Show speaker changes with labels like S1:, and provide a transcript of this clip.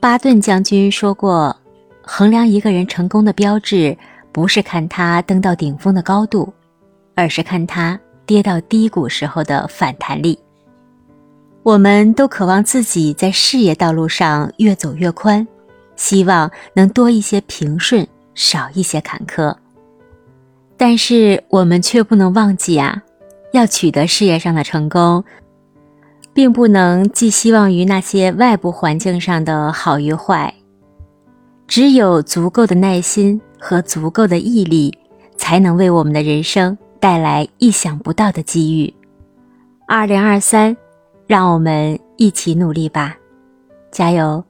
S1: 巴顿将军说过：“衡量一个人成功的标志，不是看他登到顶峰的高度，而是看他跌到低谷时候的反弹力。”我们都渴望自己在事业道路上越走越宽，希望能多一些平顺，少一些坎坷。但是我们却不能忘记啊，要取得事业上的成功。并不能寄希望于那些外部环境上的好与坏，只有足够的耐心和足够的毅力，才能为我们的人生带来意想不到的机遇。二零二三，让我们一起努力吧，加油！